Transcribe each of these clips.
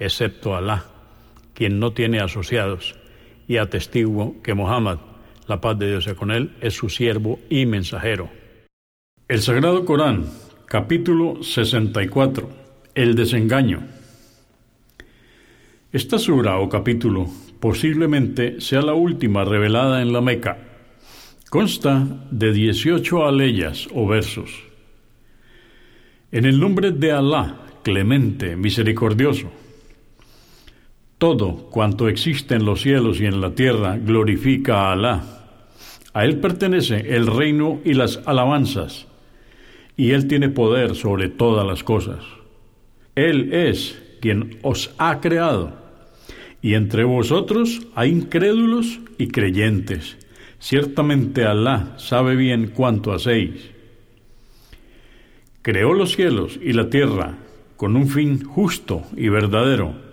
excepto Alá, quien no tiene asociados, y atestiguo que Muhammad, la paz de Dios sea con él, es su siervo y mensajero. El Sagrado Corán, capítulo 64, El desengaño. Esta sura o capítulo posiblemente sea la última revelada en la Meca. Consta de 18 aleyas o versos. En el nombre de Alá, clemente, misericordioso. Todo cuanto existe en los cielos y en la tierra glorifica a Alá. A Él pertenece el reino y las alabanzas, y Él tiene poder sobre todas las cosas. Él es quien os ha creado, y entre vosotros hay incrédulos y creyentes. Ciertamente Alá sabe bien cuánto hacéis. Creó los cielos y la tierra con un fin justo y verdadero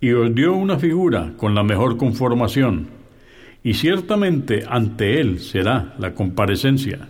y os dio una figura con la mejor conformación, y ciertamente ante él será la comparecencia.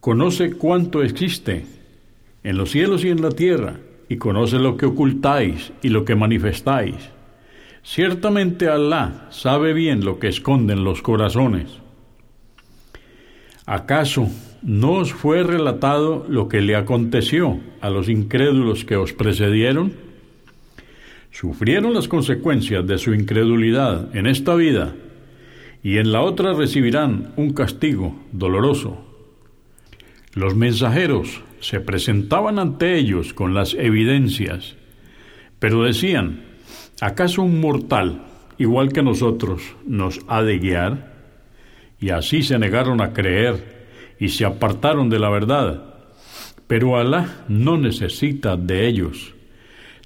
Conoce cuánto existe en los cielos y en la tierra, y conoce lo que ocultáis y lo que manifestáis. Ciertamente Alá sabe bien lo que esconden los corazones. ¿Acaso no os fue relatado lo que le aconteció a los incrédulos que os precedieron? Sufrieron las consecuencias de su incredulidad en esta vida y en la otra recibirán un castigo doloroso. Los mensajeros se presentaban ante ellos con las evidencias, pero decían, ¿acaso un mortal, igual que nosotros, nos ha de guiar? Y así se negaron a creer y se apartaron de la verdad. Pero Alá no necesita de ellos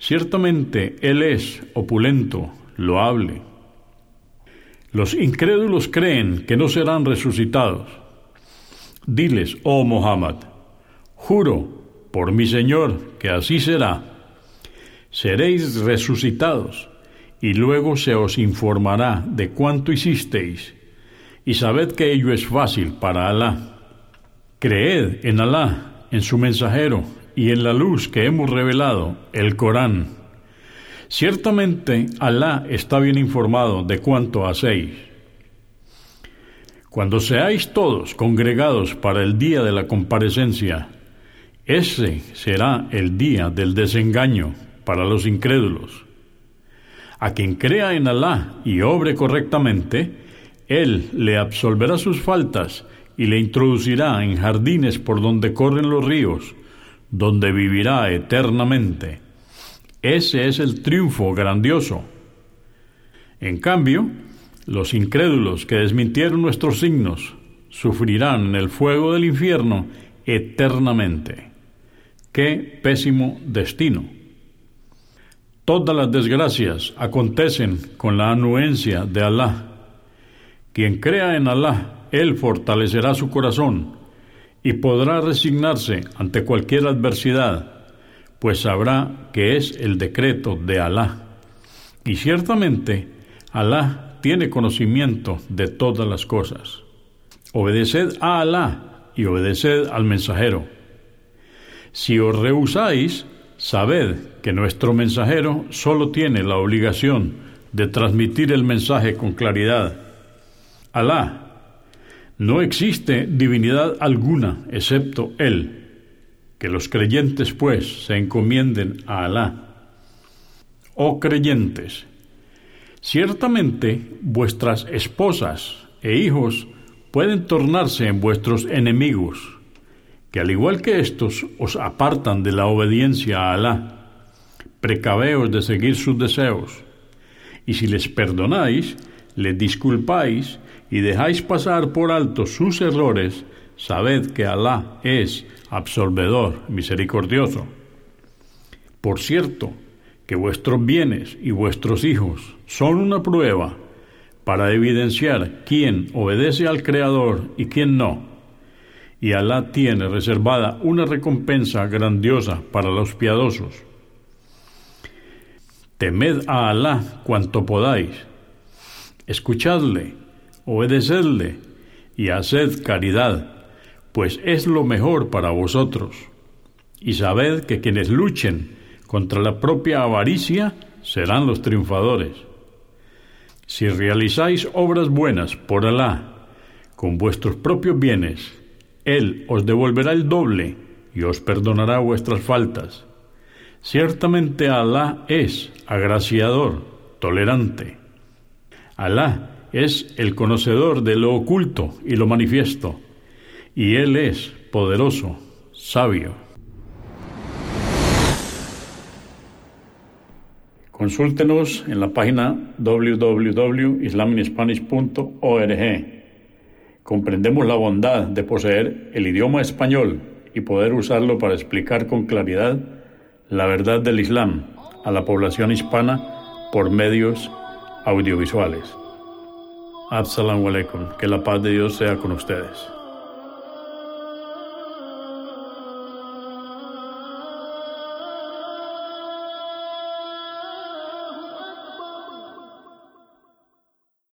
Ciertamente Él es opulento, loable. Los incrédulos creen que no serán resucitados. Diles, oh Muhammad, juro por mi Señor que así será. Seréis resucitados y luego se os informará de cuánto hicisteis y sabed que ello es fácil para Alá. Creed en Alá, en su mensajero, y en la luz que hemos revelado, el Corán. Ciertamente Alá está bien informado de cuánto hacéis. Cuando seáis todos congregados para el día de la comparecencia, ese será el día del desengaño para los incrédulos. A quien crea en Alá y obre correctamente, Él le absolverá sus faltas y le introducirá en jardines por donde corren los ríos, donde vivirá eternamente. Ese es el triunfo grandioso. En cambio, los incrédulos que desmintieron nuestros signos sufrirán el fuego del infierno eternamente. Qué pésimo destino. Todas las desgracias acontecen con la anuencia de Alá. Quien crea en Alá, Él fortalecerá su corazón y podrá resignarse ante cualquier adversidad, pues sabrá que es el decreto de Alá. Y ciertamente Alá tiene conocimiento de todas las cosas. Obedeced a Alá y obedeced al mensajero. Si os rehusáis, sabed que nuestro mensajero solo tiene la obligación de transmitir el mensaje con claridad. Alá no existe divinidad alguna excepto Él. Que los creyentes, pues, se encomienden a Alá. oh creyentes, ciertamente vuestras esposas e hijos pueden tornarse en vuestros enemigos, que al igual que estos os apartan de la obediencia a Alá. Precaveos de seguir sus deseos, y si les perdonáis, les disculpáis y dejáis pasar por alto sus errores, sabed que Alá es absolvedor, misericordioso. Por cierto, que vuestros bienes y vuestros hijos son una prueba para evidenciar quién obedece al Creador y quién no. Y Alá tiene reservada una recompensa grandiosa para los piadosos. Temed a Alá cuanto podáis. Escuchadle, obedecedle y haced caridad, pues es lo mejor para vosotros. Y sabed que quienes luchen contra la propia avaricia serán los triunfadores. Si realizáis obras buenas por Alá, con vuestros propios bienes, Él os devolverá el doble y os perdonará vuestras faltas. Ciertamente Alá es agraciador, tolerante. Alá es el conocedor de lo oculto y lo manifiesto, y Él es poderoso, sabio. Consúltenos en la página www.islaminspanish.org. Comprendemos la bondad de poseer el idioma español y poder usarlo para explicar con claridad la verdad del Islam a la población hispana por medios audiovisuales. Assalamu alaikum. Que la paz de Dios sea con ustedes.